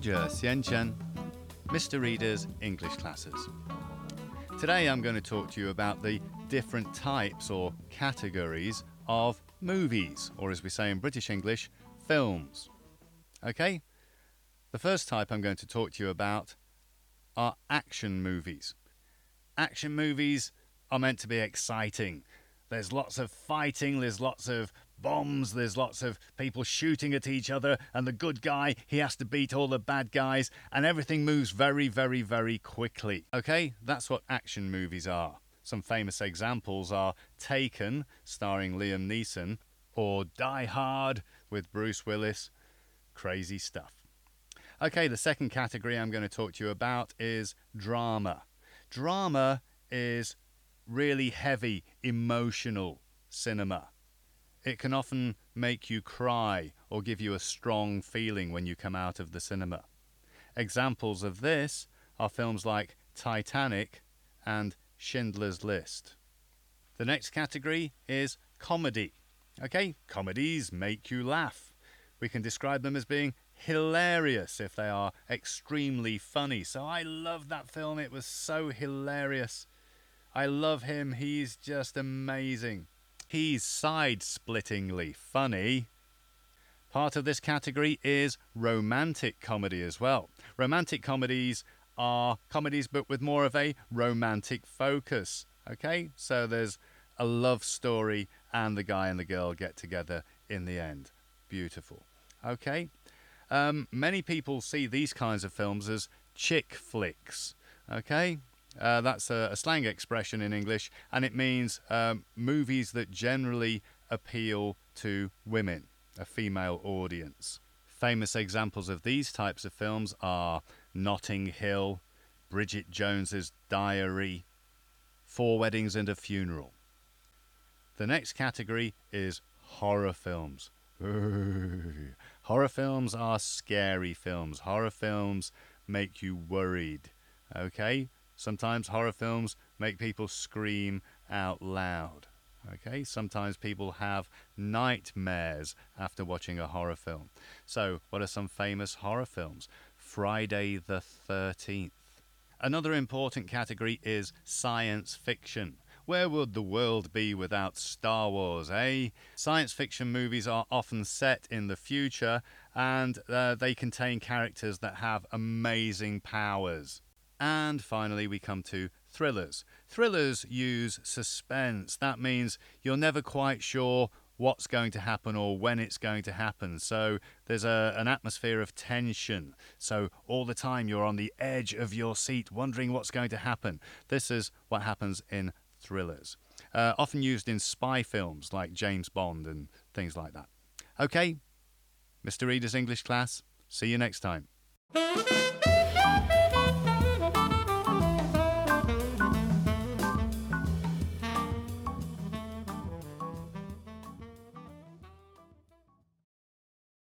Xianchen, Mr. Reader's English Classes. Today I'm going to talk to you about the different types or categories of movies, or as we say in British English, films. Okay? The first type I'm going to talk to you about are action movies. Action movies are meant to be exciting. There's lots of fighting, there's lots of bombs, there's lots of people shooting at each other, and the good guy, he has to beat all the bad guys, and everything moves very, very, very quickly. Okay, that's what action movies are. Some famous examples are Taken, starring Liam Neeson, or Die Hard with Bruce Willis. Crazy stuff. Okay, the second category I'm going to talk to you about is drama. Drama is really heavy, emotional cinema. It can often make you cry or give you a strong feeling when you come out of the cinema. Examples of this are films like Titanic and Schindler's List. The next category is comedy. Okay, comedies make you laugh. We can describe them as being hilarious if they are extremely funny. So I love that film, it was so hilarious. I love him, he's just amazing. He's side splittingly funny. Part of this category is romantic comedy as well. Romantic comedies are comedies but with more of a romantic focus. Okay, so there's a love story and the guy and the girl get together in the end. Beautiful. Okay, um, many people see these kinds of films as chick flicks. Okay, uh, that's a, a, slang expression in English, and it means um, movies that generally appeal to women, a female audience. Famous examples of these types of films are Notting Hill, Bridget Jones's Diary, Four Weddings and a Funeral. The next category is horror films. horror films are scary films. Horror films make you worried. Okay? Sometimes horror films make people scream out loud. Okay, sometimes people have nightmares after watching a horror film. So, what are some famous horror films? Friday the 13th. Another important category is science fiction. Where would the world be without Star Wars, eh? Science fiction movies are often set in the future and uh, they contain characters that have amazing powers. And finally, we come to thrillers. Thrillers use suspense. That means you're never quite sure what's going to happen or when it's going to happen. So there's a, an atmosphere of tension. So all the time you're on the edge of your seat wondering what's going to happen. This is what happens in thrillers. Uh, often used in spy films like James Bond and things like that. Okay, Mr. Reader's English class, see you next time.